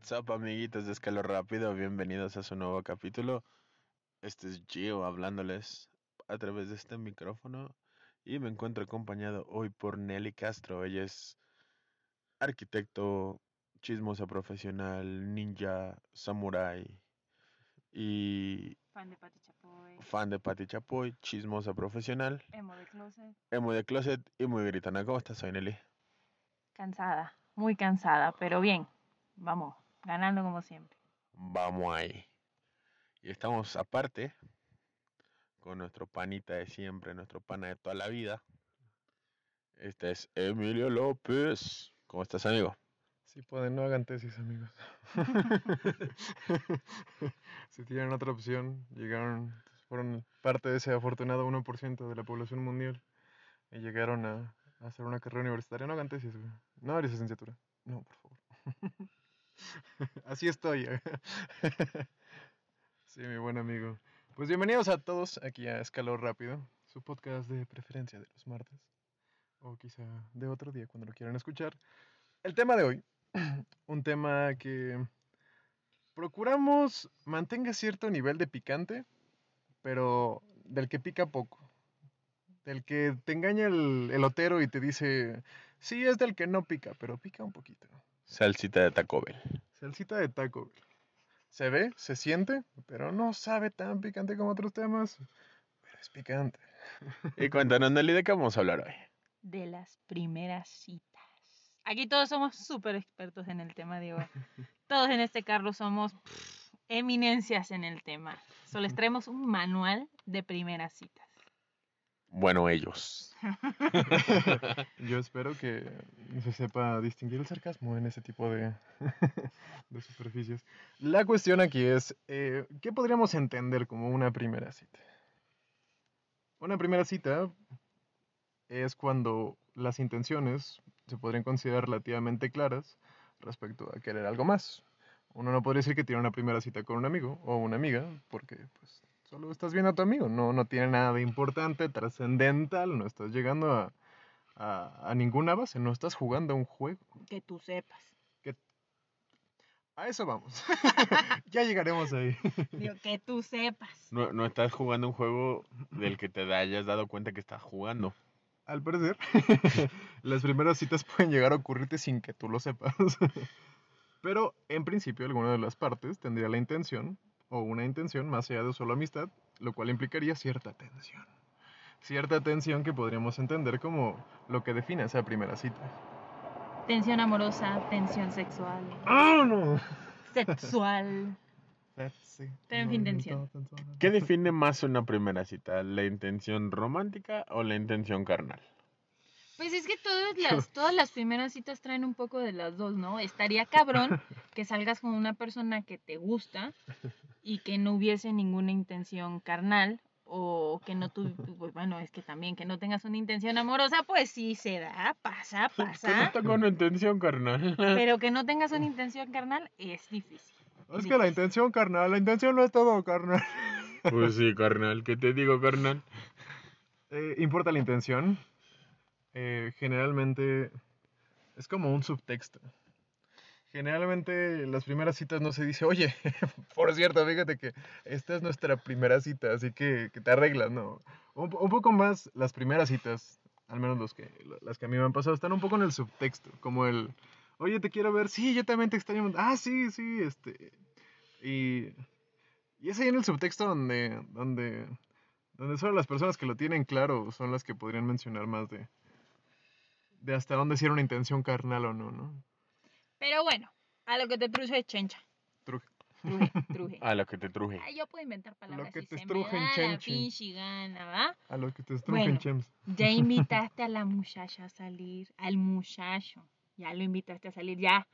What's up, amiguitos de Escalo Rápido? Bienvenidos a su nuevo capítulo. Este es Gio hablándoles a través de este micrófono y me encuentro acompañado hoy por Nelly Castro. Ella es arquitecto, chismosa profesional, ninja, samurai y Fan de Pati Chapoy. fan de Pati Chapoy, chismosa profesional, Emo de closet. emo de closet y muy gritona. ¿Cómo estás hoy, Nelly? Cansada, muy cansada, pero bien. Vamos, ganando como siempre. Vamos ahí. Y estamos aparte con nuestro panita de siempre, nuestro pana de toda la vida. Este es Emilio López. ¿Cómo estás, amigo? Si pueden, no hagan tesis, amigos. si tienen otra opción, llegaron, fueron parte de ese afortunado 1% de la población mundial y llegaron a, a hacer una carrera universitaria, no hagan tesis, güey. No hagan licenciatura. No, por favor. Así estoy. sí, mi buen amigo. Pues bienvenidos a todos aquí a Escalor Rápido, su podcast de preferencia de los martes. O quizá de otro día cuando lo quieran escuchar. El tema de hoy, un tema que procuramos mantenga cierto nivel de picante, pero del que pica poco. Del que te engaña el elotero y te dice, sí, es del que no pica, pero pica un poquito. Salsita de Taco Bell. Salsita de taco. Se ve, se siente, pero no sabe tan picante como otros temas. Pero es picante. Y cuéntanos, Nelly, ¿de qué vamos a hablar hoy? De las primeras citas. Aquí todos somos súper expertos en el tema de hoy. Todos en este carro somos pff, eminencias en el tema. Solo les traemos un manual de primeras citas. Bueno, ellos. Yo espero que se sepa distinguir el sarcasmo en ese tipo de, de superficies. La cuestión aquí es, eh, ¿qué podríamos entender como una primera cita? Una primera cita es cuando las intenciones se podrían considerar relativamente claras respecto a querer algo más. Uno no podría decir que tiene una primera cita con un amigo o una amiga, porque pues solo estás viendo a tu amigo, no, no tiene nada de importante, trascendental, no estás llegando a, a, a ninguna base, no estás jugando a un juego. Que tú sepas. Que... A eso vamos. ya llegaremos ahí. Digo, que tú sepas. No, no estás jugando un juego del que te hayas dado cuenta que estás jugando. Al parecer, las primeras citas pueden llegar a ocurrirte sin que tú lo sepas. Pero en principio alguna de las partes tendría la intención o una intención más allá de solo amistad, lo cual implicaría cierta tensión. Cierta tensión que podríamos entender como lo que define esa primera cita. Tensión amorosa, tensión sexual, ¡Ah, no! sexual. Pero en fin, tensión. ¿Qué define más una primera cita? ¿La intención romántica o la intención carnal? Pues es que todas las, todas las primeras citas traen un poco de las dos, ¿no? Estaría cabrón que salgas con una persona que te gusta y que no hubiese ninguna intención carnal o que no tu, pues, bueno, es que también que no tengas una intención amorosa, pues sí se da, pasa, Que no pasa. tengo una intención carnal. Pero que no tengas una intención carnal es difícil. Es que la intención, carnal, la intención no es todo, carnal. Pues sí, carnal, ¿qué te digo, carnal? Eh, importa la intención. Eh, generalmente es como un subtexto. Generalmente las primeras citas no se dice, oye, por cierto, fíjate que esta es nuestra primera cita, así que, que te arreglas, ¿no? Un, un poco más las primeras citas, al menos los que, las que a mí me han pasado, están un poco en el subtexto, como el, oye, te quiero ver, sí, yo también te extraño, ah, sí, sí, este, y, y es ahí en el subtexto donde, donde, donde solo las personas que lo tienen claro son las que podrían mencionar más de, de hasta dónde si era una intención carnal o no, ¿no? Pero bueno, a lo que te truje chencha. Truje. Truje, truje. A lo que te truje. Ay, yo puedo inventar palabras que si te estrujen, chenchi. ¿va? A lo que te estrujen, Bueno. chems. Ya invitaste a la muchacha a salir, al muchacho. Ya lo invitaste a salir, ya.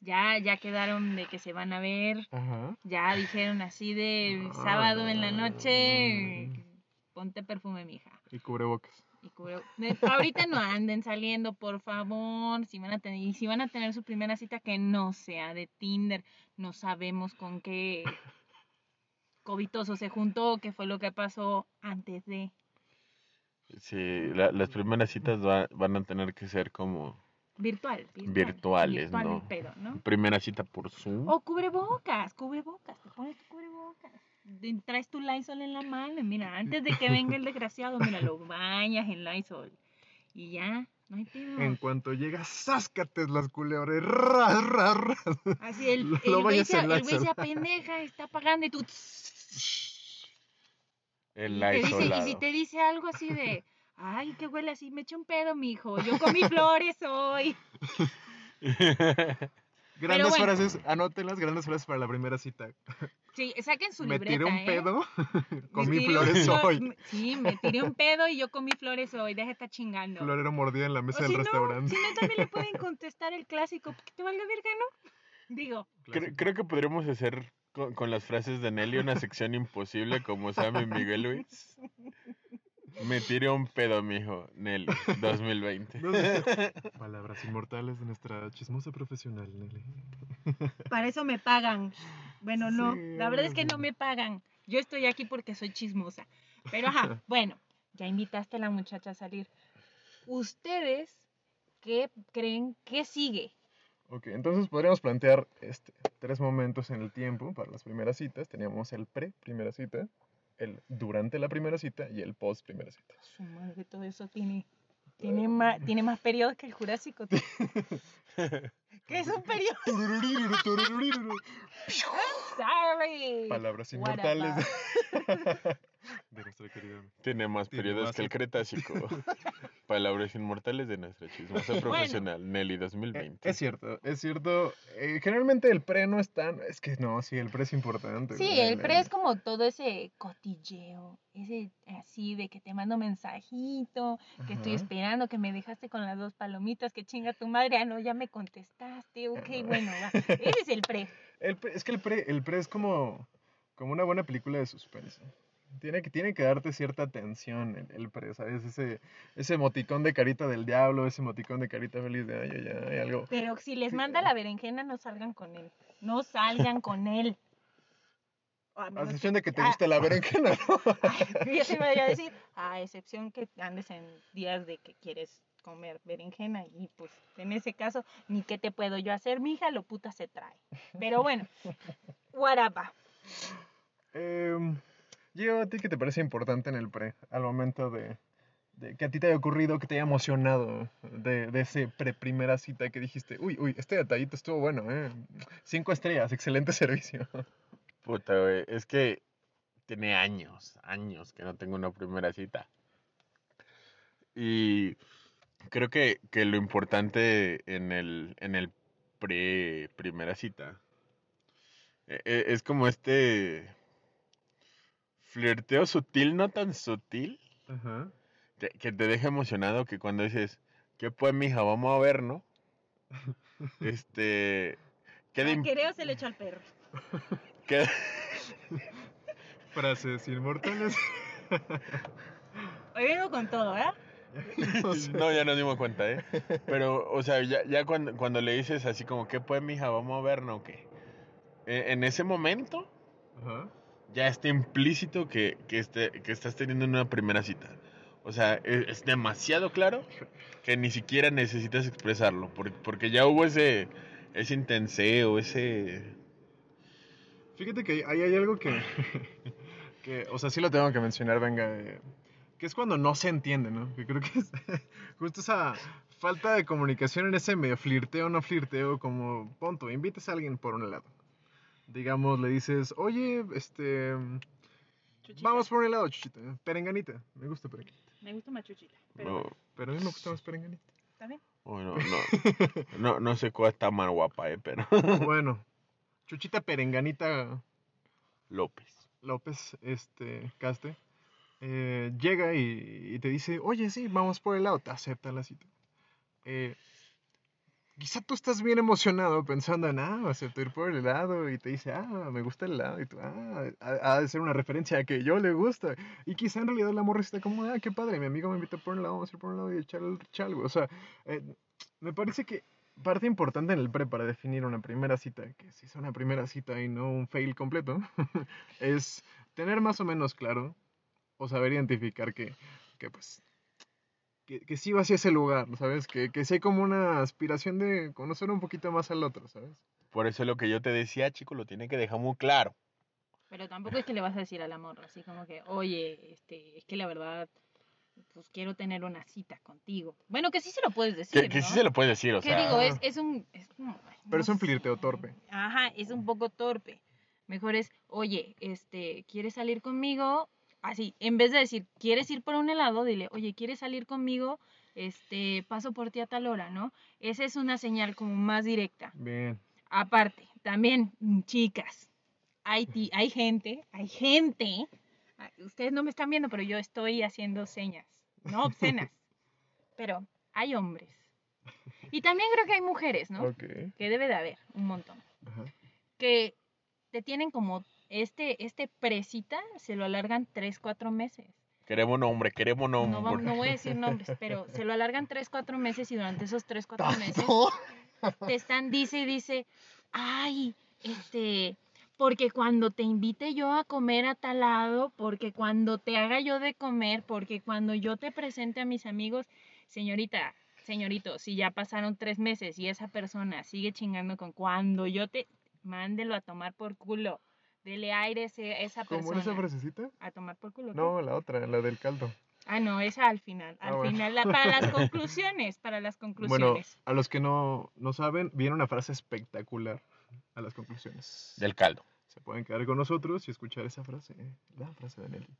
Ya, ya quedaron de que se van a ver. Ajá. Ya dijeron así de Ah, sábado en la noche. Ponte perfume, mija. Y cubrebocas. Y Ahorita no anden saliendo, por favor. Si van a tener, y si van a tener su primera cita, que no sea de Tinder. No sabemos con qué covitoso se juntó, qué fue lo que pasó antes de. Sí, la- las primeras citas va- van a tener que ser como Virtual. virtual Virtuales, virtual ¿no? el pedo, ¿no? Primera cita por Zoom. O cubrebocas, cubrebocas, te pones tu cubrebocas. Traes tu Lysol en la mano, y mira, antes de que venga el desgraciado, mira, lo bañas en Lysol. Y ya, no hay pedo. En cuanto llegas, sáscate las culebras. Ra, ra, ra. Así el, lo el güey bañas se, en el güey Lysol. se apendeja, está pagando y tú... El dice- y si te dice algo así de, ay, que huele así, me eché un pedo, mijo, yo comí flores hoy. Grandes bueno. frases, anótenlas, grandes frases para la primera cita. Sí, saquen su Me libreta, tiré un ¿eh? pedo, Me comí flores un hoy. me- Sí, me tiré un pedo y yo comí flores hoy, deja de estar chingando. Florero mordida en la O mesa si del no, restaurante. si no, también le pueden contestar el clásico, que te valga verga, ¿no? Digo, Cre- creo que podríamos hacer con, con las frases de Nelly una sección imposible como Sam y Miguel Luis. Me tiré un pedo, mijo. Nelly, 2020. Palabras inmortales de nuestra chismosa profesional, Nelly. para eso me pagan. Bueno, no, la verdad es que no me pagan. Yo estoy aquí porque soy chismosa. Pero ajá, bueno, ya invitaste a la muchacha a salir. ¿Ustedes qué creen que sigue? Ok, entonces podríamos plantear este, tres momentos en el tiempo para las primeras citas. Teníamos el pre-primera cita, el durante la primera cita y el post-primera cita. Su madre, todo eso tiene, tiene, más, tiene más periodos que el Jurásico. ¿Qué es un periodo? Sorry. Palabras inmortales de nuestra querida. Tiene más Tiene periodos más que el Cretácico. Palabras inmortales de nuestra chismosa profesional. Nelly, Eh, 2020. Es cierto, es cierto. Eh, generalmente el pre no es tan. Es que no, sí, el pre es importante. Sí, el pre es como todo ese cotilleo, ese así de que te mando mensajito, que estoy esperando, que me dejaste con las dos palomitas, que chinga tu madre, ah, no, ya me contestaste, ok, Ajá. bueno, va. Ese es el pre. El pre- es que el pre, el pre es como, como una buena película de suspense. Tiene que, tiene que darte cierta atención el, el pre, ¿sabes? Ese, ese emoticón de carita del diablo, ese emoticón de carita feliz de ay, ay, ay, algo. Pero si les Sí. manda la berenjena, no salgan con él. No salgan con él. A A menos excepción de que te ah, guste la berenjena, ¿no? Ay, yo te iba a decir, a excepción que andes en días de que quieres comer berenjena y pues en ese caso ni qué te puedo yo hacer, mija, lo puta se trae. Pero bueno, whatever. Em, Gio, ¿a ti qué te parece importante en el pre? Al momento de, de que a ti te haya ocurrido, que te haya emocionado de, de ese pre primera cita que dijiste, uy, uy, este detallito estuvo bueno, ¿eh? Cinco estrellas, excelente servicio. Puta, güey. Es que tiene años, años que no tengo una primera cita. Y creo que, que lo importante en el, en el pre primera cita e- e- es como este flirteo sutil, no tan sutil, Ajá. que, que te deja emocionado que cuando dices, ¿qué pues, mija? Vamos a ver, ¿no? Este. Queda, im- Quereo se le echó al perro. queda- Frases inmortales. Hoy vengo con todo, ¿eh? O sea, No, ya nos dimos cuenta, ¿eh? Pero, o sea, ya, ya cuando, cuando le dices así como, ¿qué pues, mija? Vamos a ver, ¿no? ¿Qué? E- En ese momento, Ajá. ya está implícito que, que, este, que estás teniendo una primera cita. O sea, e- es, demasiado claro que ni siquiera necesitas expresarlo, por- porque ya hubo ese, ese intenseo, ese... Fíjate que ahí hay algo que, que, o sea, sí lo tengo que mencionar, venga, eh, que es cuando no se entiende, ¿no? Que creo que es justo esa falta de comunicación en ese medio flirteo, no flirteo, como, punto, invitas a alguien por un lado. Digamos, le dices, oye, este, Chuchita. vamos por un helado, chuchita, perenganita, me gusta perenganita, Me gusta más chuchita. Pero No, bueno, pero a mí me gusta más perenganita. ¿está bien? bueno, no, no, no sé cuál está más guapa, ¿eh? Pero Bueno, chuchita perenganita López. López, este, Caste, eh, llega y, te dice, oye, sí, vamos por el helado, te acepta la cita. Eh, quizá tú estás bien emocionado pensando en, ah, acepto ir por el helado, y te dice, ah, me gusta el helado, y tú, ah, ha, ha de ser una referencia a que yo le gusta. Y quizá en realidad la morra está como, ah, qué padre, mi amigo me invita por un helado, vamos a ir por un helado y echar el chalgo. O sea, eh, me parece que parte importante en el pre para definir una primera cita, que si es una primera cita y no un fail completo, es tener más o menos claro o saber identificar que, que pues que, que sí va hacia ese lugar, ¿sabes? Que, que sí hay como una aspiración de conocer un poquito más al otro, ¿sabes? Por eso lo que yo te decía, chico, lo tiene que dejar muy claro. Pero tampoco es que le vas a decir al amor, así como que, oye, este, es que la verdad, pues quiero tener una cita contigo. Bueno, que sí se lo puedes decir. Que, que ¿no? sí se lo puedes decir, o ¿Qué sea. digo? Es, es un. Es como, Pero no es un flirteo torpe. Ajá, es un poco torpe. Mejor es, oye, este, ¿quieres salir conmigo? Así, en vez de decir, ¿quieres ir por un helado? Dile, oye, ¿quieres salir conmigo? Este, paso por ti a tal hora, ¿no? Esa es una señal como más directa. Bien. Aparte, también, chicas, hay, hay gente, hay gente, ah, ustedes no me están viendo, pero yo estoy haciendo señas, no obscenas, pero hay hombres. Y también creo que hay mujeres, ¿no? Que debe de haber un montón. Ajá. Que te tienen como este, este presita, se lo alargan tres, cuatro meses. Queremos nombre, queremos No, nombre. vamos- no voy a decir nombres, pero se lo alargan tres, cuatro meses y durante esos tres, cuatro meses ¿Tanto? te están, dice y dice, ay, este, porque cuando te invite yo a comer a tal lado, porque cuando te haga yo de comer, porque cuando yo te presente a mis amigos, señorita, señorito, si ya pasaron tres meses y esa persona sigue chingando con cuando yo te, mándelo a tomar por culo, dele aire a ese- esa ¿Cómo persona. era esa frasecita? A tomar por culo. ¿qué? No, la otra, la del caldo. Ah, no, esa al final. Ah, Al bueno. final, la- para las conclusiones, para las Bueno, conclusiones. a los que no, no saben, viene una frase espectacular a las conclusiones. Del caldo. Se pueden quedar con nosotros y escuchar esa frase, la frase de Nelly.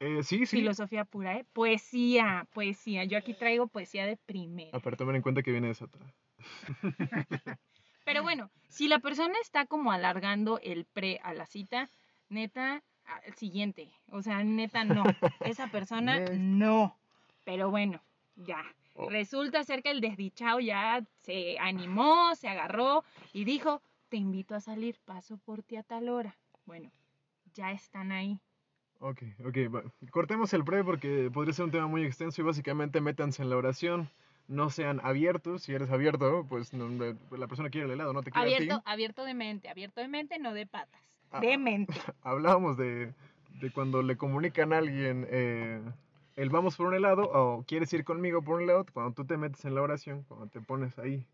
Eh, sí, sí. Filosofía pura, ¿eh? Poesía, poesía. Yo aquí traigo poesía de primera. Aparte, tomen en cuenta que viene de esa otra. Pero bueno, si la persona está como alargando el pre a la cita, neta, al siguiente. O sea, neta, no. Esa persona, no. Pero bueno, ya. Oh. Resulta ser que el desdichado ya se animó, se agarró y dijo, te invito a salir, paso por ti a tal hora. Bueno, ya están ahí. Ok, ok, va. cortemos el pre porque podría ser un tema muy extenso y básicamente métanse en la oración. No sean abiertos. Si eres abierto, pues no- la persona quiere el helado, no te quiere a ti. Abierto, abierto de mente, abierto de mente, no de patas. Ah. De mente. Hablábamos de, de cuando le comunican a alguien eh, el vamos por un helado o quieres ir conmigo por un helado, cuando tú te metes en la oración, cuando te pones ahí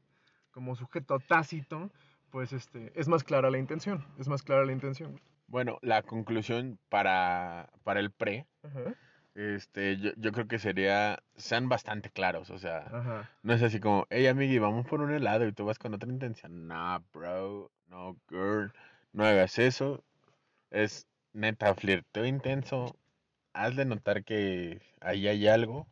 como sujeto tácito, pues este, es más clara la intención, es más clara la intención. Bueno, la conclusión para, para el pre, Ajá, este, yo, yo creo que sería, sean bastante claros, o sea, ajá. no es así como, hey amigui, vamos por un helado y tú vas con otra intención. Nah, bro, no, girl, no hagas eso. Es neta flirteo intenso, hazle notar que ahí hay algo.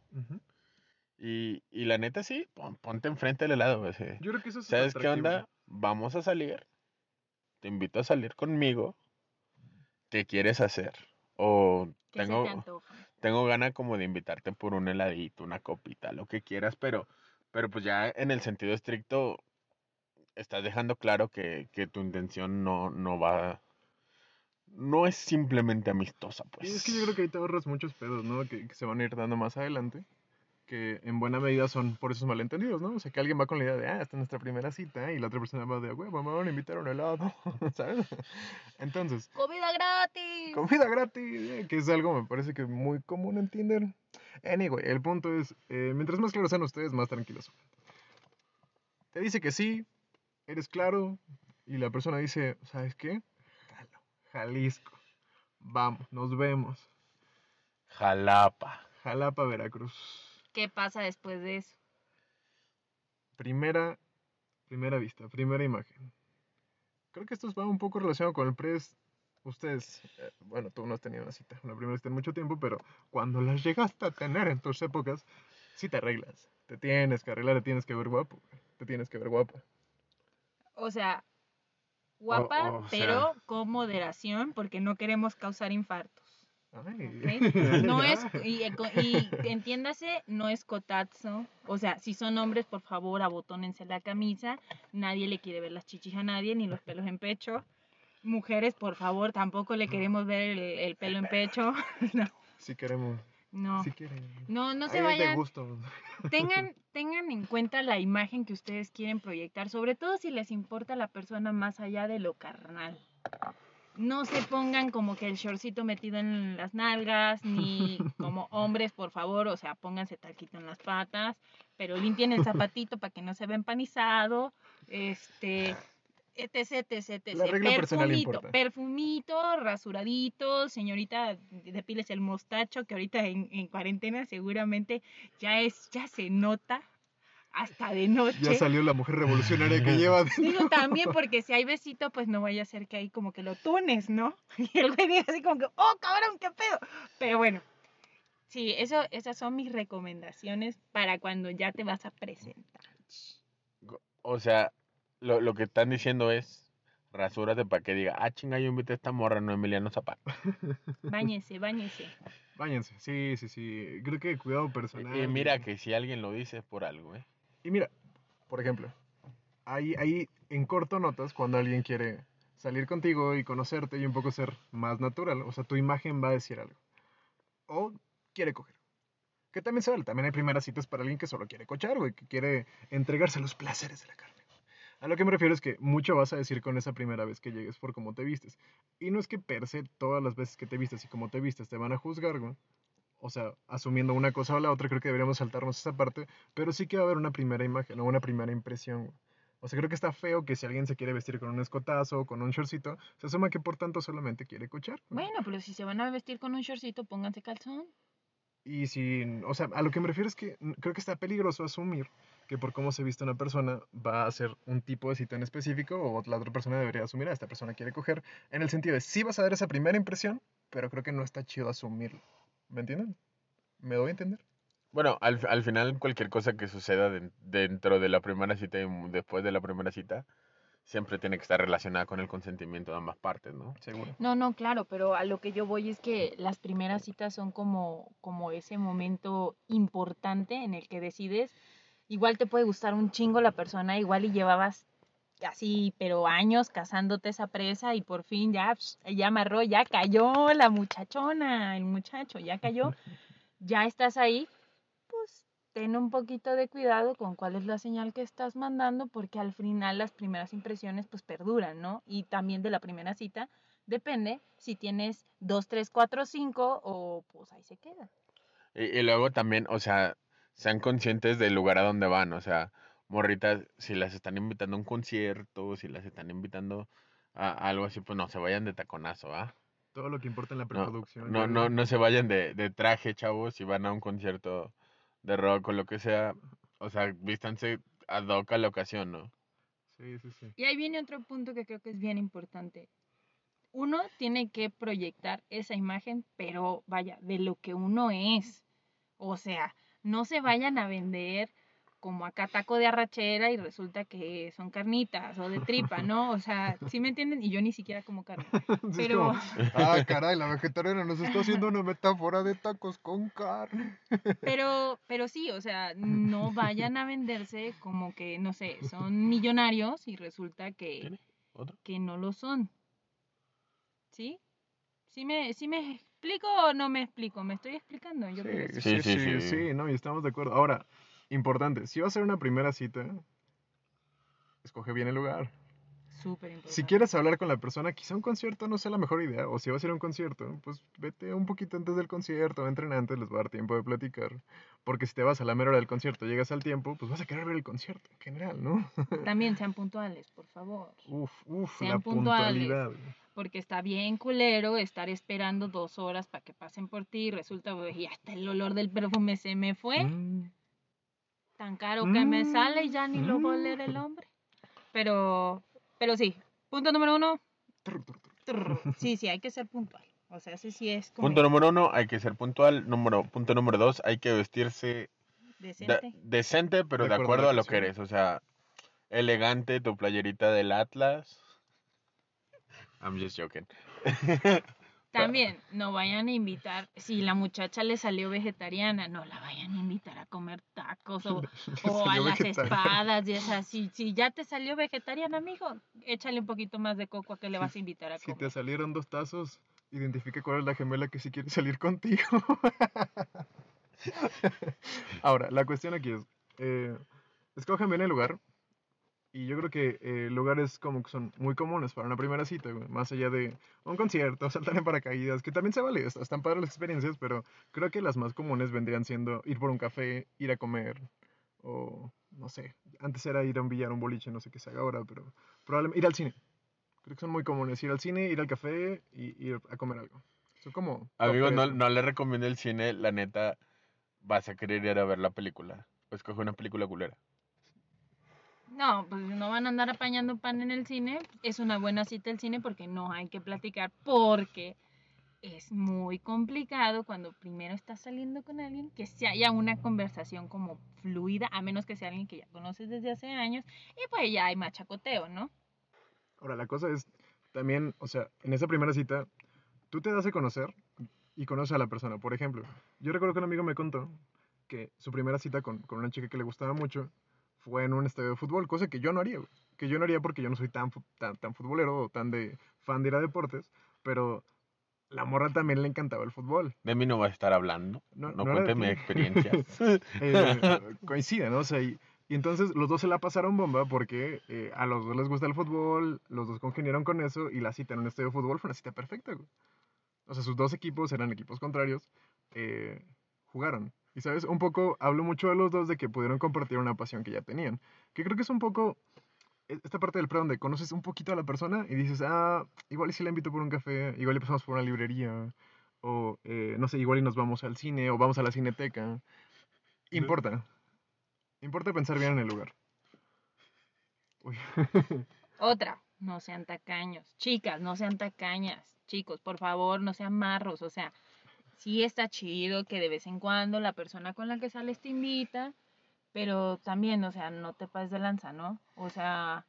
Y, y la neta sí, pon- ponte enfrente del helado. así. Yo creo que eso es ¿Sabes qué onda? Vamos a salir. Te invito a salir conmigo. ¿Qué quieres hacer? O ¿Qué se te tengo? Tengo ganas como de invitarte por un heladito, una copita, lo que quieras, pero, pero pues ya en el sentido estricto estás dejando claro que, que tu intención no, no va, no es simplemente amistosa, Y pues. es que yo creo que ahí te ahorras muchos pedos, ¿no? Que, que se van a ir dando más adelante. Que en buena medida son por esos malentendidos, ¿no? O sea, que alguien va con la idea de, ah, esta es nuestra primera cita, y la otra persona va de, huevo, me van a invitar a un helado, ¿sabes? Entonces, ¡Comida gratis! comida gratis, eh, que es algo, me parece que muy común en Tinder. Anyway, el punto es, eh, mientras más claros sean ustedes, más tranquilos. son. Te dice que sí, eres claro, y la persona dice, ¿sabes qué? Jalo, Jalisco, vamos, nos vemos. Jalapa. Jalapa, Veracruz. ¿Qué pasa después de eso? Primera, primera vista, primera imagen. Creo que esto va un poco relacionado con el pres. Ustedes, eh, bueno, tú no has tenido una cita, una primera cita en mucho tiempo, pero cuando las llegaste a tener en tus épocas, sí te arreglas. Te tienes que arreglar, te tienes que ver guapo, te tienes que ver guapa. O sea, guapa, o pero con moderación, porque no queremos causar infartos. No es, y, y entiéndase, no es cotazo. O sea, si son hombres, por favor, abotónense la camisa. Nadie le quiere ver las chichis a nadie, ni los pelos en pecho. Mujeres, por favor, tampoco le queremos ver el, el pelo en pecho. No, Si queremos, no. si quieren. No, no se vayan. gusto. tengan, tengan en cuenta la imagen que ustedes quieren proyectar, sobre todo si les importa la persona más allá de lo carnal. No se pongan como que el shortcito metido en las nalgas, ni como hombres, por favor, o sea, pónganse taquito en las patas, pero limpien el zapatito para que no se vea empanizado, este, etc, etc, etc. Perfumito, perfumito, rasuradito, señorita, depiles el mostacho, que ahorita en, en cuarentena seguramente ya es, ya se nota hasta de noche. Ya salió la mujer revolucionaria que lleva. Digo también porque si hay besito, pues no vaya a ser que ahí como que lo tunes, ¿no? Y el güey diga así como que, oh, cabrón, qué pedo. Pero bueno, sí, eso, esas son mis recomendaciones para cuando ya te vas a presentar. O sea, lo, lo que están diciendo es, rasúrate para que diga, ah, chinga, yo invité a esta morra, no Emiliano Zapata. Báñese, báñese. Báñense, sí, sí, sí. Creo que cuidado personal. Y, y mira que si alguien lo dice es por algo, ¿eh? Y mira, por ejemplo, ahí, ahí en corto notas cuando alguien quiere salir contigo y conocerte y un poco ser más natural. O sea, tu imagen va a decir algo. O quiere coger. Que también se vale. También hay primeras citas para alguien que solo quiere cochar, güey, que quiere entregarse a los placeres de la carne. A lo que me refiero es que mucho vas a decir con esa primera vez que llegues por cómo te vistes. Y no es que per se todas las veces que te vistes y cómo te vistes te van a juzgar, güey. O sea, asumiendo una cosa o la otra, creo que deberíamos saltarnos esa parte, pero sí que va a haber una primera imagen o una primera impresión. O sea, creo que está feo que si alguien se quiere vestir con un escotazo o con un shortcito, se asuma que por tanto solamente quiere cochar. Bueno, pero si se van a vestir con un shortcito, pónganse calzón. Y si, o sea, a lo que me refiero es que creo que está peligroso asumir que por cómo se viste una persona va a ser un tipo de cita en específico o la otra persona debería asumir, a esta persona quiere coger, en el sentido de sí vas a dar esa primera impresión, pero creo que no está chido asumirlo. ¿Me entienden? ¿Me doy a entender? Bueno, al, al final cualquier cosa que suceda den- dentro de la primera cita y después de la primera cita, siempre tiene que estar relacionada con el consentimiento de ambas partes, ¿no? Seguro. No, no, claro, pero a lo que yo voy es que las primeras citas son como, como ese momento importante en el que decides, igual te puede gustar un chingo la persona, igual y llevabas así, pero años cazándote esa presa y por fin ya, ya amarró, ya cayó la muchachona, el muchacho, ya cayó, ya estás ahí, pues ten un poquito de cuidado con cuál es la señal que estás mandando, porque al final las primeras impresiones pues perduran, ¿no? Y también de la primera cita depende si tienes dos, tres, cuatro, cinco o pues ahí se queda. Y, y luego también, o sea, sean conscientes del lugar a donde van, o sea, morritas, si las están invitando a un concierto, si las están invitando a, algo así, pues no se vayan de taconazo, ¿ah? Todo lo que importa en la No, preproducción. no, no, creo. no se vayan de, de traje, chavos, si van a un concierto de rock o lo que sea, o sea, vístanse ad hoc a la ocasión, ¿no? Sí, sí, sí. Y ahí viene otro punto que creo que es bien importante. Uno tiene que proyectar esa imagen, pero vaya, de lo que uno es. O sea, no se vayan a vender como acá taco de arrachera y resulta que son carnitas o de tripa, ¿no? O sea, ¿sí me entienden? Y yo ni siquiera como carne. Pero, como, ah, caray, la vegetariana nos está haciendo una metáfora de tacos con carne. pero, pero sí, o sea, no vayan a venderse como que, no sé, son millonarios y resulta que, que no lo son. ¿Sí? ¿Sí me, ¿Sí me explico o no me explico? ¿Me estoy explicando? Yo creo que sí. Sí, sí, Sí, sí, sí, sí. sí, no, y estamos de acuerdo. Ahora, importante, si va a ser una primera cita, escoge bien el lugar. Súper importante. Si quieres hablar con la persona, quizá un concierto no sea la mejor idea, o si vas a ir a un concierto, pues vete un poquito antes del concierto, entren antes, les va a dar tiempo de platicar. Porque si te vas a la mera hora del concierto, llegas al tiempo, pues vas a querer ver el concierto en general, ¿no? También sean puntuales, por favor. Uf, uf, Sean la puntuales. puntualidad. Porque está bien culero estar esperando dos horas para que pasen por ti y resulta, güey, y hasta el olor del perfume se me fue. Mm, Tan caro que me Mm, sale y ya ni lo va a oler el mm. hombre. Pero, pero sí, punto número uno. Sí, sí, hay que ser puntual. O sea, ese sí es como Punto número uno, hay que ser puntual. Número, punto número dos, hay que vestirse de- decente. decente, pero De de, acuerdo a acuerdo la a lo que eres. O sea, elegante, tu playerita del Atlas. I'm just joking. También, no vayan a invitar, si la muchacha le salió vegetariana, no la vayan a invitar a comer tacos o, o a las espadas y esas. Si, si ya te salió vegetariana, amigo, échale un poquito más de coco a que le vas a invitar a Si te comer. salieron dos tazos, identifica cuál es la gemela que sí quiere salir contigo. Ahora, la cuestión aquí es, eh, escojan bien el lugar. Y yo creo que eh, lugares como que son muy comunes para una primera cita, güey, más allá de un concierto, saltar en paracaídas, que también se vale, est- están padres las experiencias, pero creo que las más comunes vendrían siendo ir por un café, ir a comer, o no sé, antes era ir a un billar, un boliche, no sé qué se haga ahora, pero probablemente ir al cine. Creo que son muy comunes, ir al cine, ir al café y ir a comer algo. Son como... Amigo, no, no le recomiendo el cine, la neta, vas a querer ir a ver la película. Escoge una película culera. No, pues no van a andar apañando pan en el cine. Es una buena cita el cine porque no hay que platicar porque es muy complicado cuando primero estás saliendo con alguien que se haya una conversación como fluida, a menos que sea alguien que ya conoces desde hace años y pues ya hay machacoteo, ¿no? Ahora, la cosa es también, o sea, en esa primera cita, tú te das a conocer y conoces a la persona. Por ejemplo, yo recuerdo que un amigo me contó que su primera cita con, con una chica que le gustaba mucho fue en un estadio de fútbol, cosa que yo no haría, güey. Que yo no haría porque yo no soy tan, tan, tan futbolero o tan de fan de ir a deportes, pero la morra también le encantaba el fútbol. De mí no vas a estar hablando. No- No, no era de cuente mi ti. experiencia. eh, coincide, ¿no? O sea, y, y entonces los dos se la pasaron bomba porque eh, a los dos les gusta el fútbol, los dos congeniaron con eso y la cita en un estadio de fútbol fue una cita perfecta, güey. O sea, sus dos equipos eran equipos contrarios, eh, jugaron. Y, ¿sabes? Un poco hablo mucho de los dos de que pudieron compartir una pasión que ya tenían. Que creo que es un poco e- esta parte del pre donde conoces un poquito a la persona y dices, ah, igual y si la invito por un café, igual y pasamos por una librería, o eh, no sé, igual y nos vamos al cine, o vamos a la cineteca. Importa. Importa pensar bien en el lugar. Uy. Otra, no sean tacaños. Chicas, no sean tacañas. Chicos, por favor, no sean marros. O sea, sí está chido que de vez en cuando la persona con la que sales te invita, pero también, o sea, no te pases de lanza, ¿no? O sea,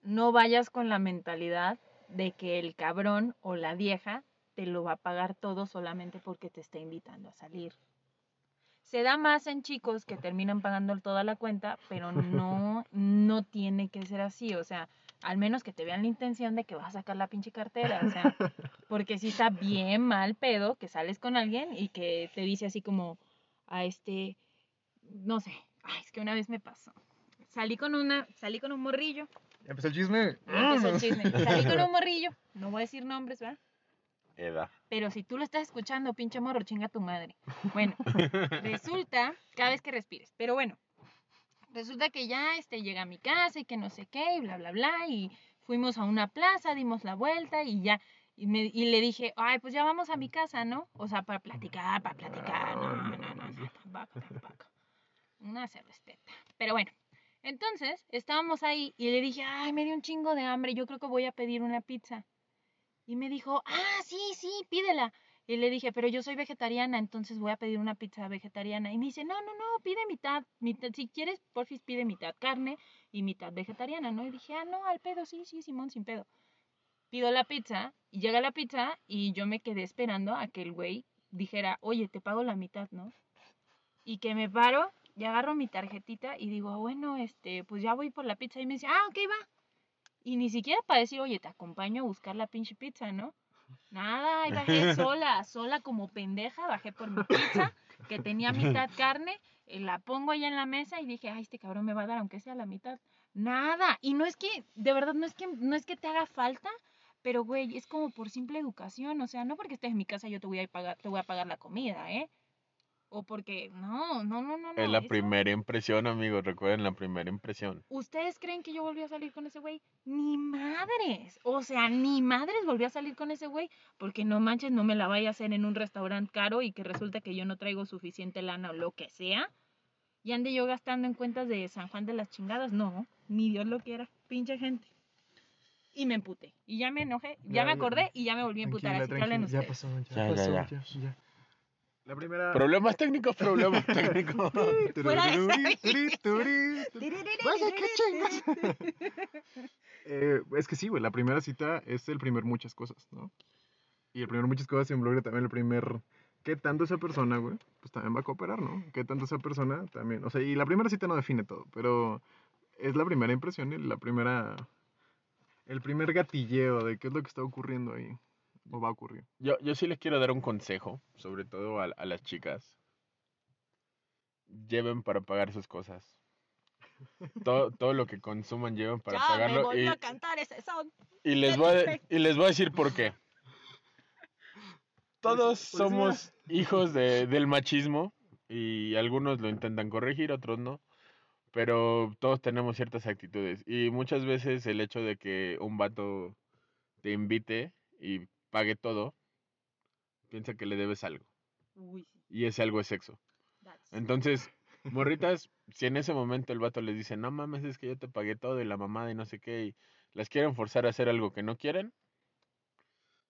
no vayas con la mentalidad de que el cabrón o la vieja te lo va a pagar todo solamente porque te está invitando a salir. Se da más en chicos que terminan pagando toda la cuenta, pero no, no tiene que ser así. O sea, al menos que te vean la intención de que vas a sacar la pinche cartera. O sea, porque sí está bien mal pedo que sales con alguien y que te dice así como a este, no sé, ay, es que una vez me pasó. Salí con una, salí con un morrillo, ¿Ya empezó el chisme? ya empezó el chisme. Salí con un morrillo, no voy a decir nombres, ¿verdad? Eda. Pero si tú lo estás escuchando, pinche morro, chinga tu madre. Bueno, resulta, cada vez que respires, pero bueno, resulta que ya este, llega a mi casa y que no sé qué, y bla, bla, bla, y fuimos a una plaza, dimos la vuelta y ya, y, me, y le dije, ay, pues ya vamos a mi casa, ¿no? O sea, para platicar, para platicar, no, no, no, no, tampoco, tampoco. Una se respeta. Pero bueno, entonces estábamos ahí y le dije, ay, me dio un chingo de hambre, yo creo que voy a pedir una pizza. Y me dijo, ah, sí, sí, pídela. Y le dije, pero yo soy vegetariana, entonces voy a pedir una pizza vegetariana. Y me dice, no, no, no, pide mitad, mitad si quieres, porfis, pide mitad carne y mitad vegetariana, ¿no? Y dije, ah, no, al pedo, sí, sí, Simón, sin pedo. Pido la pizza y llega la pizza y yo me quedé esperando a que el güey dijera, oye, te pago la mitad, ¿no? Y que me paro y agarro mi tarjetita y digo, bueno, este, pues ya voy por la pizza. Y me dice, ah, ok, va. Y ni siquiera para decir, oye, te acompaño a buscar la pinche pizza, ¿no? Nada, ahí bajé sola, sola como pendeja, bajé por mi pizza, que tenía mitad carne, eh, la pongo ahí en la mesa y dije, ay, este cabrón me va a dar aunque sea la mitad. Nada, y no es que, de verdad, no es que, no es que te haga falta, pero güey, es como por simple educación, o sea, no porque estés en mi casa yo te voy a pagar, te voy a pagar la comida, ¿eh? O porque, no, no, no, no, no. Es la eso- primera impresión, amigos. Recuerden la primera impresión. ¿Ustedes creen que yo volví a salir con ese güey? Ni madres. O sea, ni madres volví a salir con ese güey. Porque no manches, no me la vaya a hacer en un restaurante caro y que resulta que yo no traigo suficiente lana o lo que sea. Y ande yo gastando en cuentas de San Juan de las chingadas. No, ni Dios lo quiera. Pinche gente. Y me emputé. Y ya me enojé. Ya, Ya, me ya. acordé y ya me volví a emputar. Así que hablen ustedes. Ya pasó, ya, Ya, ya, pasó, ya. ya, ya. La primera... Problemas técnicos, problemas técnicos. Eh, es que sí, güey, la primera cita es el primer muchas cosas, ¿no? Y el primer muchas cosas involucra también el primer... ¿Qué tanto esa persona, güey? Pues también va a cooperar, ¿no? ¿Qué tanto esa persona también? O sea, y la primera cita no define todo, pero es la primera impresión y la primera... El primer gatilleo de qué es lo que está ocurriendo ahí. O va a ocurrir. Yo, yo sí les quiero dar un consejo, sobre todo a, a las chicas. Lleven para pagar sus cosas. todo, todo lo que consuman llevan para ya me pagarlo. volvió Y, a cantar ese son. y les voy a, y les voy a decir por qué. Todos Policía. somos hijos de, del machismo y algunos lo intentan corregir, otros no. Pero todos tenemos ciertas actitudes. Y muchas veces el hecho de que un vato te invite y pague todo, piensa que le debes algo. Uy, Y ese algo es sexo. that's- Entonces, morritas, si en ese momento el vato les dice, no mames, es que yo te pagué todo y la mamada y no sé qué, y las quieren forzar a hacer algo que no quieren,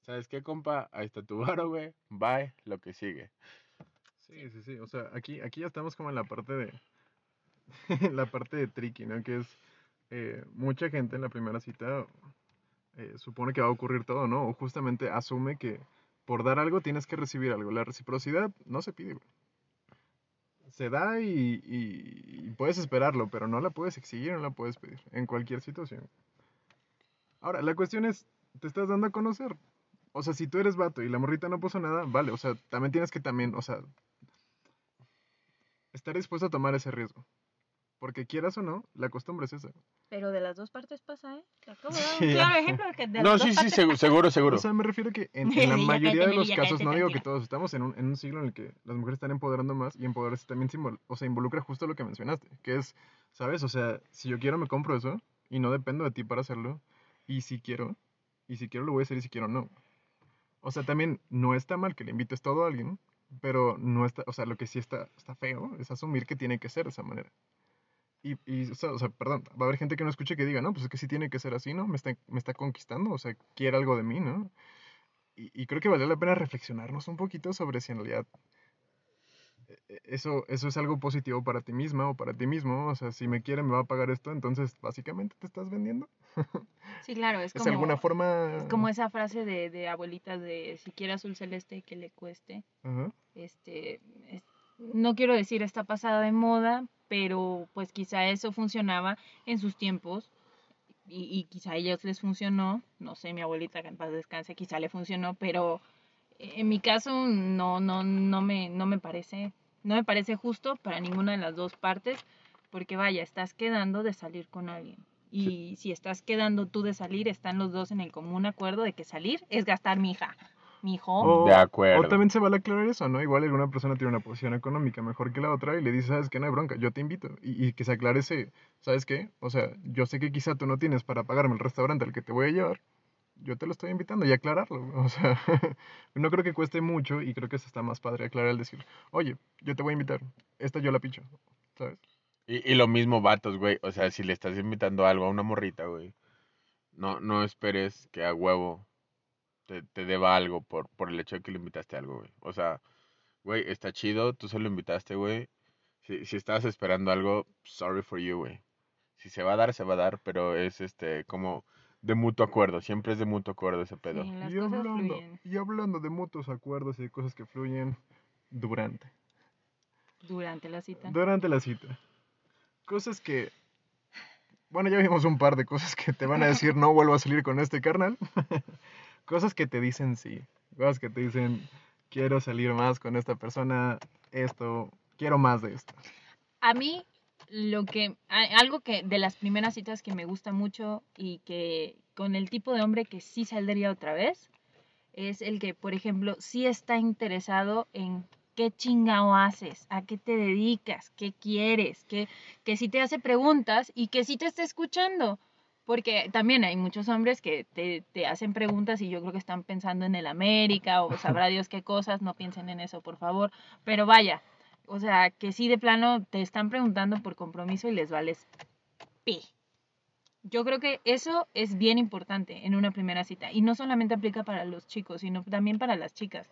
¿sabes qué, compa? Ahí está tu varo, güey. Bye, lo que sigue. Sí, sí, sí. O sea, aquí, aquí ya estamos como en la parte de. la parte de tricky, ¿no? Que es. eh, mucha gente en la primera cita eh, supone que va a ocurrir todo, ¿no? O justamente asume que por dar algo tienes que recibir algo. La reciprocidad no se pide. Se da y puedes esperarlo, pero no la puedes exigir, no la puedes pedir. En cualquier situación. Ahora, la cuestión es, te estás dando a conocer. O sea, si tú eres vato y la morrita no puso nada, vale, o sea, también tienes que también, o sea, estar dispuesto a tomar ese riesgo. Porque quieras o no, la costumbre es esa. Pero de las dos partes pasa, ¿eh? Te acabo de dar Sí, un claro ejemplo que de No, las sí, dos sí, partes segu- seguro, seguro. O sea, me refiero que en, en la mayoría de los casos, no digo que todos, estamos en un, en un siglo en el que las mujeres están empoderando más y empoderarse también simbol- o sea, involucra justo lo que mencionaste, que es, ¿sabes? O sea, si yo quiero me compro eso y no dependo de ti para hacerlo y si quiero, y si quiero lo voy a hacer y si quiero no. O sea, también no está mal que le invites todo a alguien, pero no está, o sea, lo que sí está, está feo es asumir que tiene que ser de esa manera. Y, y, o, sea, o sea, perdón, va a haber gente que no escuche que diga, no, pues es que sí tiene que ser así, ¿no? Me está, me está conquistando, o sea, quiere algo de mí, ¿no? Y, y creo que vale la pena reflexionarnos un poquito sobre si en realidad eh, eh, eso, eso es algo positivo para ti misma o para ti mismo. O sea, si me quiere, me va a pagar esto, entonces básicamente te estás vendiendo. Sí, claro, es Es, como, de alguna forma... es como esa frase de, de abuelitas de si quiere azul celeste que le cueste. Ajá. Este, es- no quiero decir está pasada de moda, pero pues quizá eso funcionaba en sus tiempos y, y quizá a ellos les funcionó. No sé, mi abuelita que en paz descanse, quizá le funcionó, pero en mi caso no, no, no me, no me parece, no me parece justo para ninguna de las dos partes, porque vaya, estás quedando de salir con alguien. Y si estás quedando tú de salir, están los dos en el común acuerdo de que salir es gastar mi hija. Mi hijo. O, De acuerdo. o también se vale aclarar eso, ¿no? Igual alguna persona tiene una posición económica mejor que la otra y le dice, ¿sabes qué? No hay bronca, yo te invito. Y, y que se aclare ese, ¿sabes qué? O sea, yo sé que quizá tú no tienes para pagarme el restaurante al que te voy a llevar. Yo te lo estoy invitando y aclararlo. O sea, no creo que cueste mucho y creo que eso está más padre aclarar el decir, oye, yo te voy a invitar, esta yo la picho, ¿sabes? Y, y lo mismo vatos, güey. O sea, si le estás invitando algo a una morrita, güey, no, no esperes que a huevo te, te deba algo por, por el hecho de que le invitaste algo, güey. O sea, güey, está chido, tú solo invitaste, güey. Si, si estabas esperando algo, sorry for you, güey. Si se va a dar, se va a dar, pero es este como de mutuo acuerdo. Siempre es de mutuo acuerdo ese pedo. Sí, las Y cosas hablando, y hablando de mutuos acuerdos y de cosas que fluyen durante. durante la cita. Durante la cita. Cosas que. Bueno, ya vimos un par de cosas que te van a decir no vuelvo a salir con este carnal. cosas que te dicen sí. Cosas que te dicen quiero salir más con esta persona. Esto. Quiero más de esto. A mí, lo que, algo que de las primeras citas que me gusta mucho y que con el tipo de hombre que sí saldría otra vez, es el que, por ejemplo, sí está interesado en qué chingao haces, a qué te dedicas, qué quieres, que, que sí te hace preguntas y que sí te está escuchando. Porque también hay muchos hombres que te, te hacen preguntas y yo creo que están pensando en el América o sabrá Dios qué cosas, no piensen en eso, por favor. Pero vaya, o sea, que sí de plano te están preguntando por compromiso y les vales pi. Yo creo que eso es bien importante en una primera cita. Y no solamente aplica para los chicos, sino también para las chicas.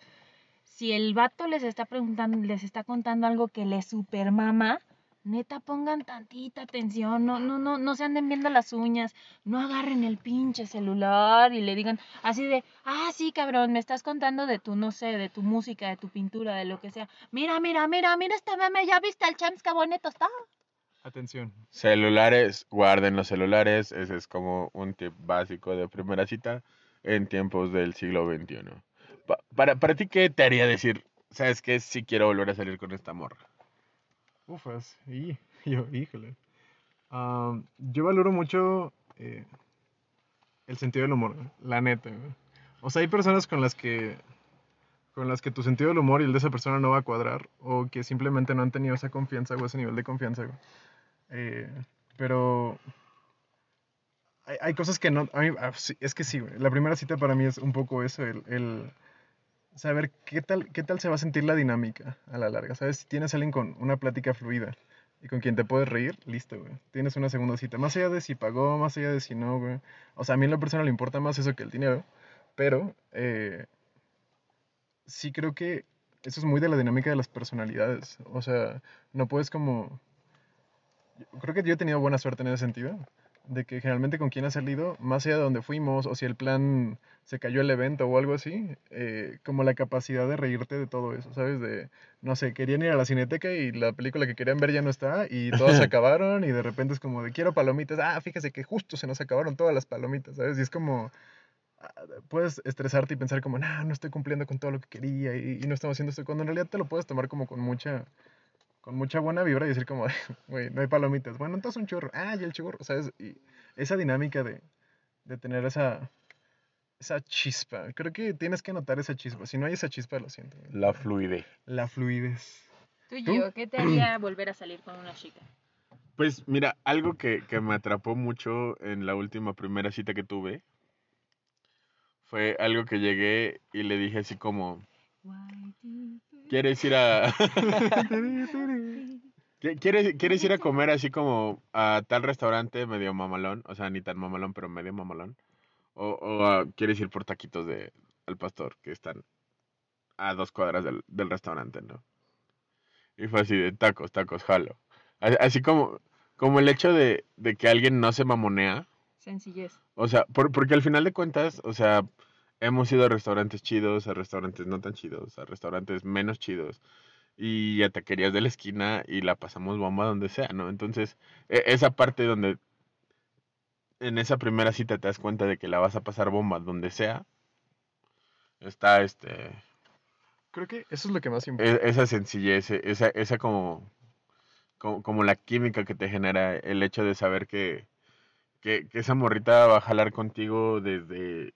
Si el vato les está preguntando, les está contando algo que les supermama, neta pongan tantita atención, no, no, no, no se anden viendo las uñas, no agarren el pinche celular y le digan así de, ah, sí, cabrón, me estás contando de tu, no sé, de tu música, de tu pintura, de lo que sea. Mira, mira, mira, mira este meme, ¿ya viste el Champs que bonito está? Atención. Celulares, guarden los celulares. Ese es como un tip básico de primera cita en tiempos del siglo XXI. Pa- para, para ti, ¿qué te haría decir, sabes qué? Si quiero volver a salir con esta morra. Ufas. Y yo, híjole. Ah, yo valoro mucho eh, el sentido del humor, la neta. O sea, hay personas con las que con las que tu sentido del humor y el de esa persona no va a cuadrar o que simplemente no han tenido esa confianza o ese nivel de confianza. Eh, pero hay, hay cosas que no... a mí- ah, es que sí. La primera cita para mí es un poco eso, el, el saber qué tal, qué tal se va a sentir la dinámica a la larga. ¿Sabes? Si tienes a alguien con una plática fluida y con quien te puedes reír, listo, güey. Tienes una segunda cita. Más allá de si pagó, más allá de si no, güey. O sea, a mí en lo personal le importa más eso que el dinero. Pero eh, sí creo que eso es muy de la dinámica de las personalidades. O sea, no puedes como... Creo que yo he tenido buena suerte en ese sentido. De que generalmente con quien has salido, más allá de donde fuimos, o si el plan se cayó el evento o algo así, eh, como la capacidad de reírte de todo eso, ¿sabes? De, no sé, querían ir a la cineteca y la película que querían ver ya no está y todas se acabaron y de repente es como de quiero palomitas, ah, fíjese que justo se nos acabaron todas las palomitas, ¿sabes? Y es como, ah, puedes estresarte y pensar como, no, no estoy cumpliendo con todo lo que quería y, y no estamos haciendo esto, cuando en realidad te lo puedes tomar como con mucha, con mucha buena vibra y decir como, güey, no hay palomitas, bueno, entonces un churro, ah, y el churro, ¿sabes? Y esa dinámica de, de tener esa, esa chispa, creo que tienes que notar esa chispa, si no hay esa chispa, lo siento. La fluidez. La fluidez. Tú, ¿Tú? yo, ¿qué te haría volver a salir con una chica? Pues mira, algo que, que me atrapó mucho en la última primera cita que tuve fue algo que llegué y le dije así como, ¿quieres ir a... ¿Qui- ¿Quieres, ¿Quieres ir a comer así como a tal restaurante medio mamalón? O sea, ni tan mamalón, pero medio mamalón. O, o a- quieres ir por taquitos de al pastor, que están a dos cuadras del, del restaurante, ¿no? Y fue así de tacos, tacos, jalo. Así como, como el hecho de, de que alguien no se mamonea. Sencillez. O sea, por- porque al final de cuentas, o sea, hemos ido a restaurantes chidos, a restaurantes no tan chidos, a restaurantes menos chidos y a taquerías de la esquina y la pasamos bomba donde sea, ¿no? Entonces, e- esa parte donde en esa primera cita te das cuenta de que la vas a pasar bomba donde sea, está este Creo que eso es lo que más importa. e- esa sencillez, e- esa, esa como, como, como la química que te genera el hecho de saber que, que, que esa morrita va a jalar contigo desde,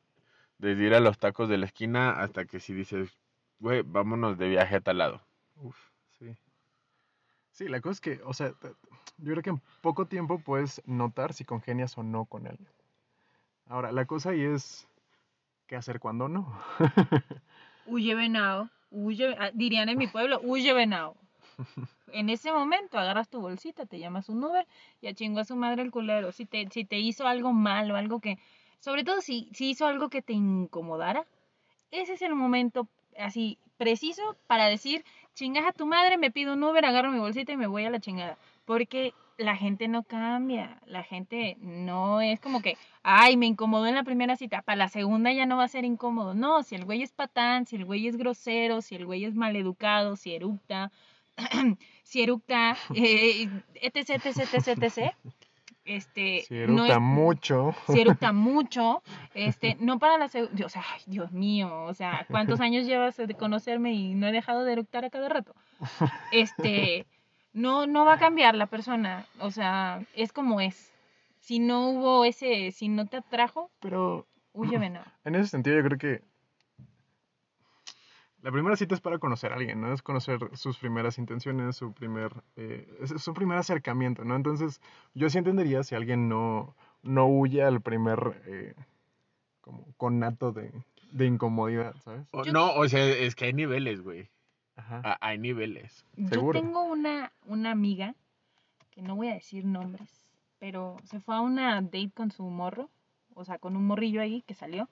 desde ir a los tacos de la esquina hasta que si dices, güey, vámonos de viaje a tal lado. Uf, sí. Sí, la cosa es que, o sea, yo creo que en poco tiempo puedes notar si congenias o no con alguien. Ahora, la cosa ahí es qué hacer cuando no. Huye venado, huye, ah, dirían en mi pueblo, huye venado. En ese momento agarras tu bolsita, te llamas un Uber y a chingo a su madre el culero. Si te, si te hizo algo malo, algo que, sobre todo si, si hizo algo que te incomodara, ese es el momento así preciso para decir, chingas a tu madre, me pido un Uber, agarro mi bolsita y me voy a la chingada. Porque la gente no cambia, la gente no es como que, ay, me incomodó en la primera cita, para la segunda ya no va a ser incómodo. No, si el güey es patán, si el güey es grosero, si el güey es maleducado, si eructa, si eructa, eh, etc, etc, etc, etc. Este, Si no es- mucho. si eructa mucho, este, no para la segunda, o sea, ay, Dios mío, o sea, ¿cuántos años llevas de conocerme y no he dejado de eructar a cada rato? Este, no, no va a cambiar la persona, o sea, es como es. Si no hubo ese, si no te atrajo, Pero huye venado. en ese sentido yo creo que la primera cita es para conocer a alguien, ¿no? Es conocer sus primeras intenciones, su primer, eh, su primer acercamiento, ¿no? Entonces yo sí entendería si alguien no, no huye al primer eh, como conato de, de incomodidad, ¿sabes? O- Yo- no, o sea, es que hay niveles, güey. Ajá. Hay niveles. Yo Seguro. tengo una, una amiga, que no voy a decir nombres, pero se fue a una date con su morro, o sea, con un morrillo ahí que salió.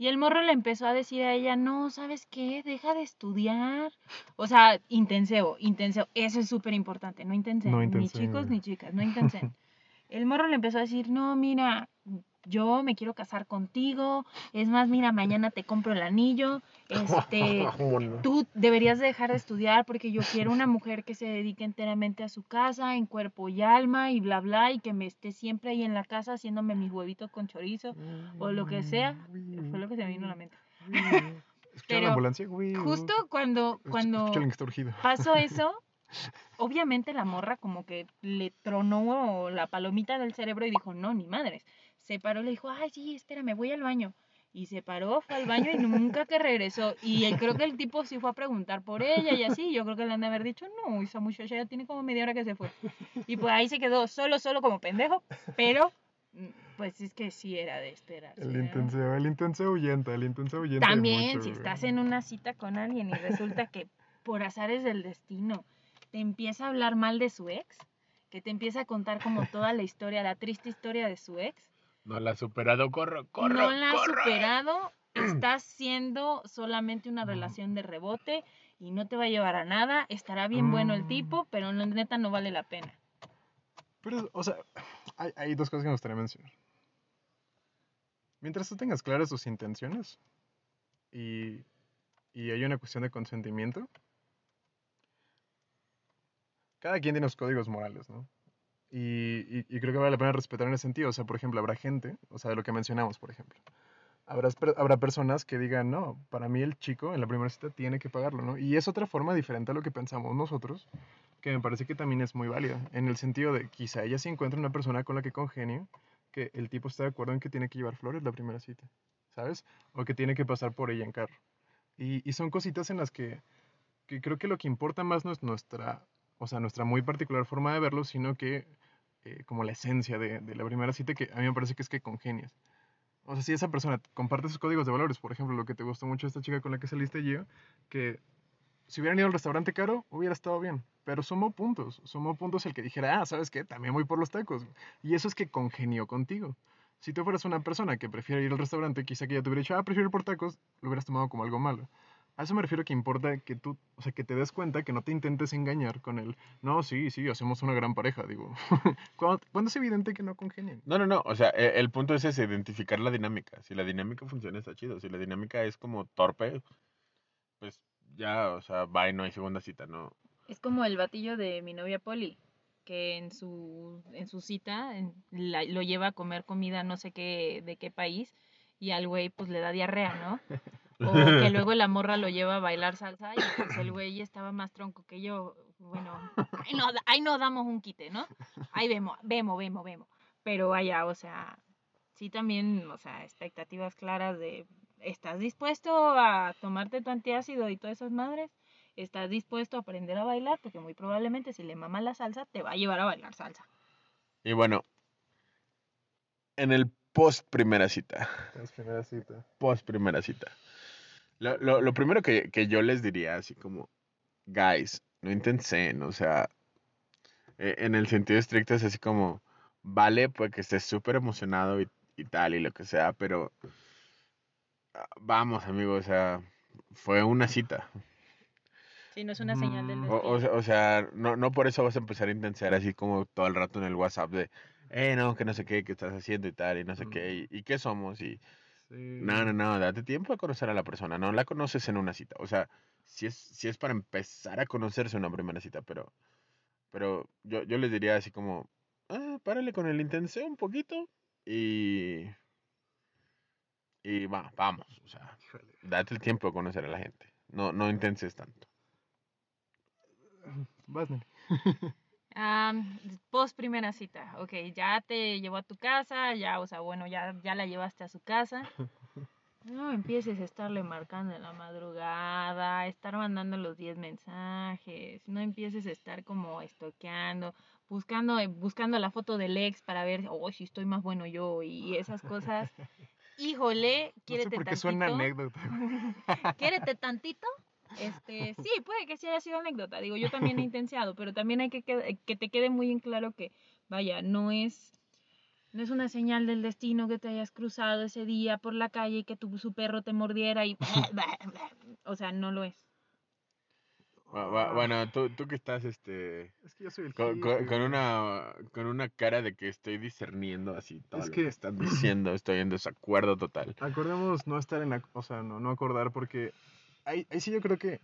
Y el morro le empezó a decir a ella, no, ¿sabes qué? Deja de estudiar. O sea, intenseo, intenseo. Eso es súper importante, no intenseo. No ni chicos ni chicas, no intenseen. el morro le empezó a decir, no, mira, yo me quiero casar contigo. Es más, mira, mañana te compro el anillo. Este, tú deberías de dejar de estudiar porque yo quiero una mujer que se dedique enteramente a su casa, en cuerpo y alma y bla bla y que me esté siempre ahí en la casa haciéndome mis huevitos con chorizo o lo que sea. Fue lo que se me vino a la mente. Pero la ambulancia, güey. Justo cuando cuando pasó eso, obviamente la morra como que le tronó la palomita del cerebro y dijo, no, ni madres. Se paró y le dijo, ay, sí, espérame, voy al baño. Y se paró, fue al baño y nunca que regresó. Y creo que el tipo sí fue a preguntar por ella y así. Yo creo que le han de haber dicho, no, esa muchacha ya tiene como media hora que se fue. Y pues ahí se quedó solo, solo como pendejo. Pero, mm, pues es que sí era de esperarse. El ¿no? intenso, el intenso ahuyenta, el intenso ahuyenta. de También, mucho, si estás en una cita con alguien y resulta que por azares del destino te empieza a hablar mal de su ex, que te empieza a contar como toda la historia, la triste historia de su ex, No la ha superado, corro, corro. no la has corro. superado, estás siendo solamente una relación de rebote y no te va a llevar a nada, estará bien bueno el Mm. tipo, pero la neta no vale la pena. Pero, o sea, hay, hay dos cosas que me gustaría mencionar. Mientras tú tengas claras tus intenciones y, y hay una cuestión de consentimiento, cada quien tiene sus códigos morales, ¿no? Y, y- creo que vale la pena respetar en ese sentido. O sea, por ejemplo, habrá gente, o sea, de lo que mencionamos, por ejemplo. Habrá, habrá personas que digan, no, para mí el chico en la primera cita tiene que pagarlo, ¿no? Y es otra forma diferente a lo que pensamos nosotros, que me parece que también es muy válida, en el sentido de quizá ella se encuentra una persona con la que congenio, que el tipo está de acuerdo en que tiene que llevar flores la primera cita, ¿sabes? O que tiene que pasar por ella en carro. Y, y son cositas en las que, que creo que lo que importa más no es nuestra, o sea, nuestra muy particular forma de verlo, sino que eh, como la esencia de, la primera cita, que a mí me parece que es que congenias. O sea, si esa persona comparte sus códigos de valores, por ejemplo, lo que te gustó mucho de esta chica con la que saliste yo, que si hubieran ido al restaurante caro, hubiera estado bien. Pero sumó puntos. Sumó puntos el que dijera, ah, ¿sabes qué? También voy por los tacos. Y eso es que congenió contigo. Si tú fueras una persona que prefiere ir al restaurante, quizá que ella te hubiera dicho, ah, prefiero ir por tacos, lo hubieras tomado como algo malo. A eso me refiero que importa que tú, o sea, que te des cuenta, que no te intentes engañar con el, no, sí, sí, hacemos una gran pareja, digo. cuando, cuando es evidente que no congenian. No, no, no. O sea, e- el punto es ese, identificar la dinámica. Si la dinámica funciona, está chido. Si la dinámica es como torpe, pues ya, o sea, bye, no hay segunda cita, ¿no? Es como el batillo de mi novia Polly, que en su, en su cita en- la- lo lleva a comer comida no sé qué, de qué país, y al güey pues le da diarrea, ¿no? O que luego la morra lo lleva a bailar salsa y pues el güey estaba más tronco que yo. Bueno, ahí no, ahí no damos un quite, ¿no? Ahí vemos, vemos, vemos, vemos. Pero vaya, o sea, sí también, o sea, expectativas claras de, ¿estás dispuesto a tomarte tu antiácido y todas esas madres? ¿Estás dispuesto a aprender a bailar? Porque muy probablemente si le mama la salsa, te va a llevar a bailar salsa. Y bueno, en el post primera cita. Es primera cita. Post primera cita. Lo, lo, lo primero que, que yo les diría, así como, guys, no intensen, o sea, eh, en el sentido estricto es así como, vale, pues que estés súper emocionado y, y tal y lo que sea, pero ah, vamos, amigo, o sea, fue una cita. Si no es una señal del Mm, destino. O, o sea, o sea, no, no por eso vas a empezar a intensar así como todo el rato en el WhatsApp de, eh, no, que no sé qué, que estás haciendo y tal, y no sé qué, y, y qué somos, y Sí. no, no, no, date tiempo a conocer a la persona, no la conoces en una cita, o sea, si es, si es para empezar a conocerse en una primera cita, pero, pero yo, yo les diría así como, ah, párale con el intenseo un poquito, y, y va, vamos, o sea, Híjole. date el tiempo de conocer a la gente, no, no intenses tanto. Vas, Am, post primera cita, ok, ya te llevó a tu casa, ya, o sea, bueno, ya, ya la llevaste a su casa. No empieces a estarle marcando en la madrugada, estar mandando los 10 mensajes, no empieces a estar como estoqueando, buscando, eh, buscando la foto del ex para ver, oh, si estoy más bueno yo y esas cosas. Híjole, No sé quiérete por qué tantito. suena anécdota. quiérete tantito. Este, sí, puede que sí haya sido anécdota. Digo, yo también he intensiado, pero también hay que, que, que te quede muy en claro que, vaya, no es, no es una señal del destino que te hayas cruzado ese día por la calle y que tu, su perro te mordiera y... o sea, no lo es. Bu- bu-. Bueno, tú, tú que estás, este, Es que yo soy el con, con- una, con una cara de que estoy discerniendo así todo Es lo que- que están diciendo, estoy en desacuerdo total. Acordemos no estar en la... O sea, no, no acordar porque... Ahí, ahí sí yo creo que...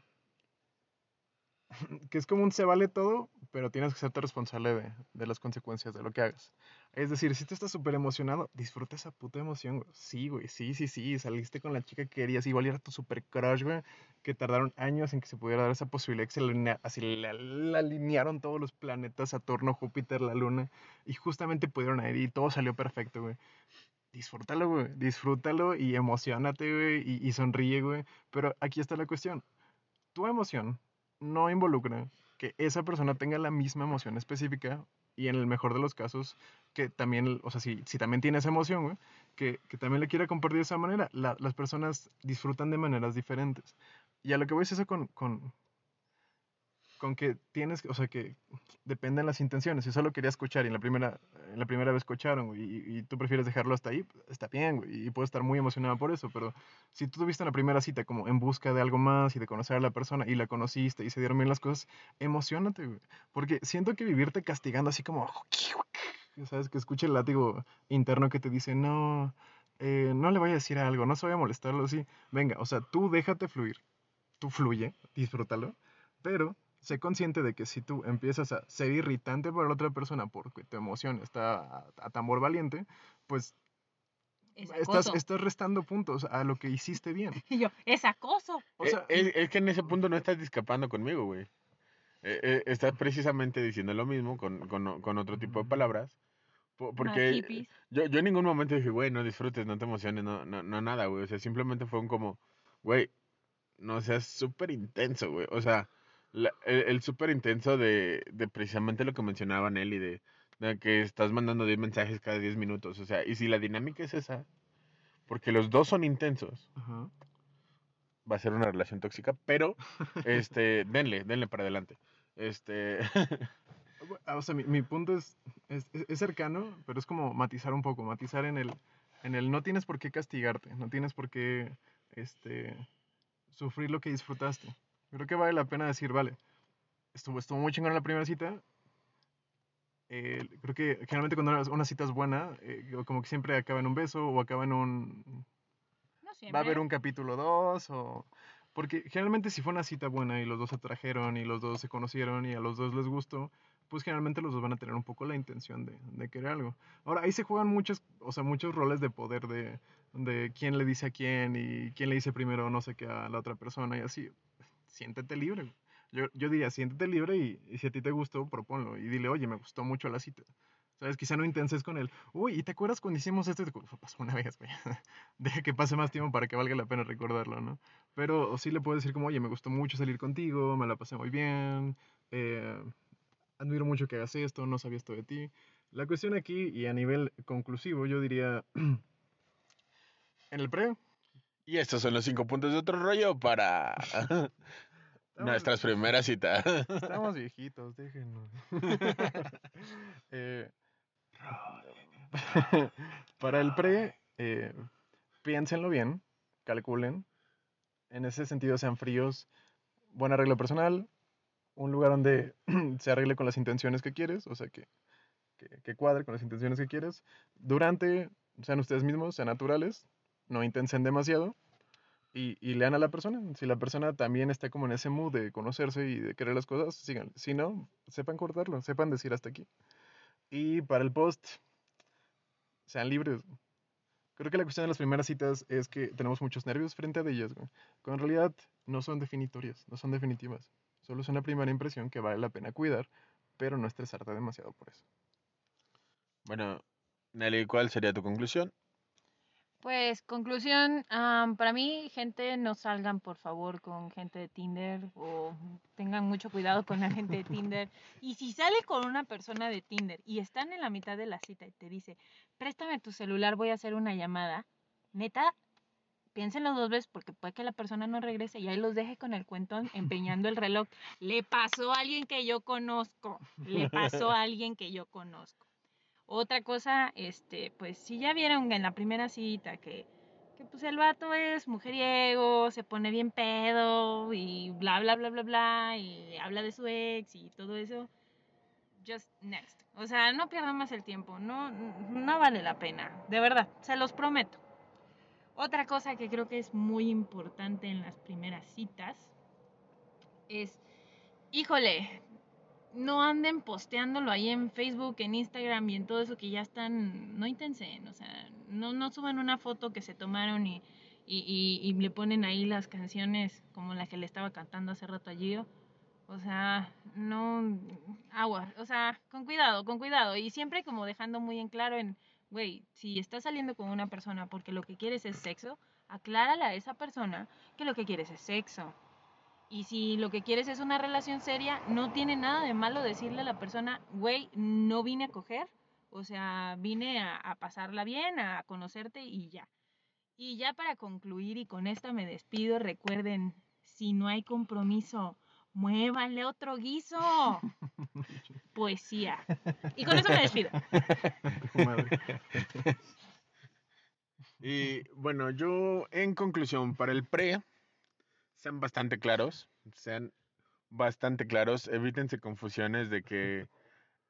Que es como un se vale todo, pero tienes que serte responsable de, de las consecuencias de lo que hagas. Es decir, si tú estás súper emocionado, disfruta esa puta emoción, güey. Sí, güey, sí, sí, sí, saliste con la chica que querías, igual era tu super crush, güey, que tardaron años en que se pudiera dar esa posibilidad, que se así le alinearon todos los planetas, Saturno, Júpiter, la Luna, y justamente pudieron ir y todo salió perfecto, güey. Disfrútalo, güey, disfrútalo y emocionate, güey, y, y sonríe, güey. Pero aquí está la cuestión. Tu emoción no involucra que esa persona tenga la misma emoción específica y en el mejor de los casos que también, o sea, si, si también tiene esa emoción, güey, que, que también le quiera compartir de esa manera. La- las personas disfrutan de maneras diferentes. Y a lo que voy es eso con, con, con que tienes, o sea, que dependen las intenciones. Si solo quería escuchar y en la primera, en la primera vez escucharon, y, y tú prefieres dejarlo hasta ahí, está bien, güey, y puedes estar muy emocionado por eso, pero si tú tuviste una primera cita como en busca de algo más y de conocer a la persona y la conociste y se dieron bien las cosas, emocionate, güey. Porque siento que vivirte castigando así como, ¿sabes? Que escuche el látigo interno que te dice, no, eh, no le vaya a decir algo, no se vaya a molestarlo así. Venga, o sea, tú déjate fluir, tú fluye, disfrútalo, pero sé consciente de que si tú empiezas a ser irritante para la otra persona porque tu emoción está a, a tambor valiente, pues Es estás, estás restando puntos a lo que hiciste bien. Y yo, es acoso. O Eh, sea, es, es que en ese punto no estás discrepando conmigo, güey. Eh, eh, estás precisamente diciendo lo mismo con, con, con otro tipo de palabras. Porque yo, yo en ningún momento dije, güey, no disfrutes, no te emociones, no, no, no nada, güey. O sea, simplemente fue un como, güey, no seas súper intenso, güey. O sea, la- el, el súper intenso de, de precisamente lo que mencionaba Nelly, de, de que estás mandando 10 mensajes cada 10 minutos. O sea, y si la dinámica es esa, porque los dos son intensos, ajá. va a ser una relación tóxica, pero este, denle, denle para adelante. Este, ah, O sea, mi, mi punto es, es, es- es cercano, pero es como matizar un poco, matizar en el, en el no tienes por qué castigarte, no tienes por qué este, sufrir lo que disfrutaste. Creo que vale la pena decir, vale, estuvo, estuvo muy chingón la primera cita. eh, creo que generalmente cuando una, una cita es buena, eh, como que siempre acaba en un beso o acaba en un, No siempre. va a haber un capítulo 2 o... Porque generalmente si fue una cita buena y los dos se atrajeron y los dos se conocieron y a los dos les gustó, pues generalmente los dos van a tener un poco la intención de, de querer algo. Ahora, ahí se juegan muchos, o sea, muchos roles de poder de, de quién le dice a quién y quién le dice primero no sé qué a la otra persona y así. Siéntete libre. Yo, yo diría, siéntete libre y, y si a ti te gustó, proponlo. Y dile, oye, me gustó mucho la cita. ¿Sabes? Quizá no intenses con él. Uy, ¿y te acuerdas cuando hicimos esto? Pasó una vez, güey. Deja que pase más tiempo para que valga la pena recordarlo, ¿no? Pero sí le puedes decir como, oye, me gustó mucho salir contigo, me la pasé muy bien, eh, admiro mucho que hagas esto, no sabía esto de ti. La cuestión aquí, y a nivel conclusivo, yo diría, en el pre, y estos son los cinco puntos de otro rollo para nuestras primeras citas. Estamos viejitos, déjenos. Eh, para el pre, eh, piénsenlo bien, calculen. En ese sentido, sean fríos. Buen arreglo personal. Un lugar donde se arregle con las intenciones que quieres, o sea, que, que, que cuadre con las intenciones que quieres. Durante, sean ustedes mismos, sean naturales, no intensen demasiado. Y, lean a la persona. Si la persona también está como en ese mood de conocerse y de querer las cosas, sigan. Si no, sepan cortarlo, sepan decir hasta aquí. Y para el post, sean libres. Creo que la cuestión de las primeras citas es que tenemos muchos nervios frente a ellas. Cuando en realidad no son definitorias, no son definitivas. Solo es una primera impresión que vale la pena cuidar, pero no estresarte demasiado por eso. Bueno, Nelly, ¿cuál sería tu conclusión? Pues, conclusión, am, para mí, gente, no salgan por favor con gente de Tinder o tengan mucho cuidado con la gente de Tinder. Y si sale con una persona de Tinder y están en la mitad de la cita y te dice, préstame tu celular, voy a hacer una llamada, neta, piénsenlo dos veces porque puede que la persona no regrese y ahí los deje con el cuentón empeñando el reloj. Le pasó a alguien que yo conozco, le pasó a alguien que yo conozco. Otra cosa, este, pues si ya vieron en la primera cita que, que pues el vato es mujeriego, se pone bien pedo y bla bla bla bla bla y habla de su ex y todo eso, just next. O sea, no pierdan más el tiempo, no, no vale la pena, de verdad, se los prometo. Otra cosa que creo que es muy importante en las primeras citas es, híjole, no anden posteándolo ahí en Facebook, en Instagram y en todo eso que ya están, no intensen, o sea, no, no suban una foto que se tomaron y, y, y, y le ponen ahí las canciones como la que le estaba cantando hace rato a Gio. O sea, no, agua, o sea, con cuidado, con cuidado. Y siempre como dejando muy en claro en, güey, si estás saliendo con una persona porque lo que quieres es sexo, aclárale a esa persona que lo que quieres es sexo. Y si lo que quieres es una relación seria, no tiene nada de malo decirle a la persona, güey, no vine a coger, o sea, vine a, a pasarla bien, a conocerte y ya. Y ya para concluir y con esta me despido, recuerden, si no hay compromiso, muévanle otro guiso. Poesía. Y con eso me despido. Y bueno, yo en conclusión, para el pre, sean bastante claros, sean bastante claros, evítense confusiones de que,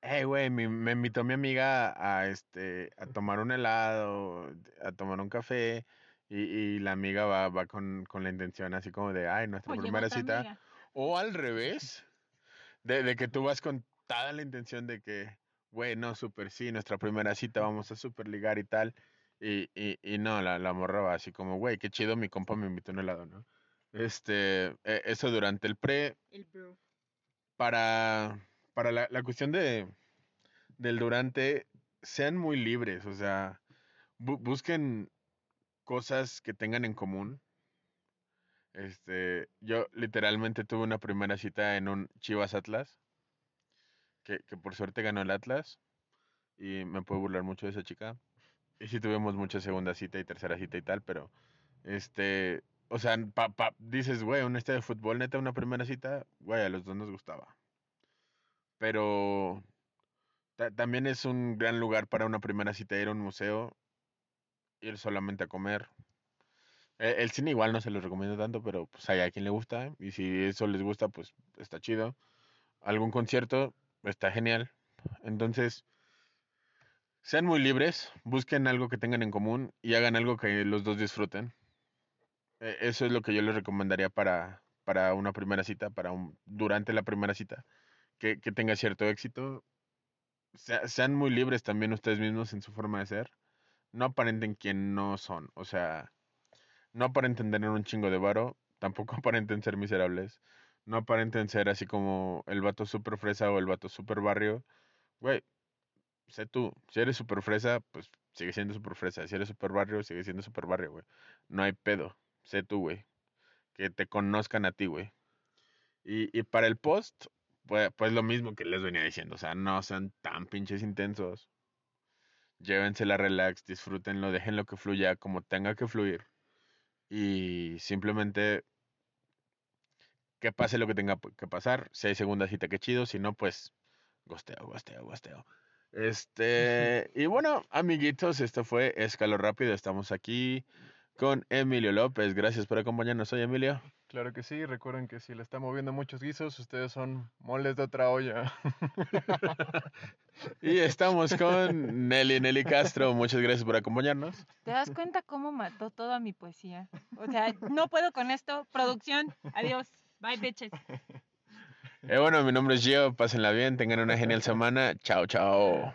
hey, güey, me invitó mi amiga a, este, a tomar un helado, a tomar un café, y, y la amiga va, va con, con la intención así como de, ay, nuestra Oye, primera cita. amiga. O al revés, de, de que tú vas con toda la intención de que, güey, no, súper sí, nuestra primera cita vamos a super ligar y tal. Y, y, y no, la, la morra va así como, güey, qué chido, mi compa me invitó a un helado, ¿no? Este, e- eso durante el pre, El bro. para, para la, la cuestión de, del durante, sean muy libres, o sea, bu- busquen cosas que tengan en común. Este, yo literalmente tuve una primera cita en un Chivas Atlas, que, que por suerte ganó el Atlas, y me puedo burlar mucho de esa chica. Y sí tuvimos mucha segunda cita y tercera cita y tal, pero, este, o sea, pa, pa- dices, güey, un este de fútbol, neta, una primera cita, güey, a los dos nos gustaba. Pero ta- también es un gran lugar para una primera cita ir a un museo, ir solamente a comer. Eh, El cine igual no se los recomiendo tanto, pero pues hay a quien le gusta, y si eso les gusta, pues está chido. Algún concierto, está genial. Entonces, sean muy libres, busquen algo que tengan en común y hagan algo que los dos disfruten. Eh, Eso es lo que yo les recomendaría para, para una primera cita, para un, durante la primera cita, que, que tenga cierto éxito. Sea- sean muy libres también ustedes mismos en su forma de ser. No aparenten quien no son. O sea, no aparenten tener un chingo de varo, tampoco aparenten ser miserables. No aparenten ser así como el vato super fresa o el vato super barrio. Güey, sé tú. Si eres super fresa, pues sigue siendo super fresa. Si eres super barrio, sigue siendo super barrio, güey. No hay pedo. Sé tú, güey. Que te conozcan a ti, güey. Y, y para el post, pues, pues lo mismo que les venía diciendo. O sea, no sean tan pinches intensos. Llévensela relax, disfrútenlo, déjenlo que fluya como tenga que fluir. Y simplemente que pase lo que tenga que pasar. Si hay segunda cita, qué chido. Si no, pues gosteo, gosteo, gosteo. Este, y bueno, amiguitos, esto fue Escalo Rápido. Estamos aquí con Emilio López. Gracias por acompañarnos hoy, Emilio. Claro que sí, recuerden que si le está moviendo muchos guisos, ustedes son moles de otra olla. Y estamos con Nelly, Nelly Castro. Muchas gracias por acompañarnos. ¿Te das cuenta cómo mató toda mi poesía? O sea, no puedo con esto. Producción, adiós. Bye, bitches. Eh, bueno, mi nombre es Gio. Pásenla bien, tengan una genial semana. Chao, chao.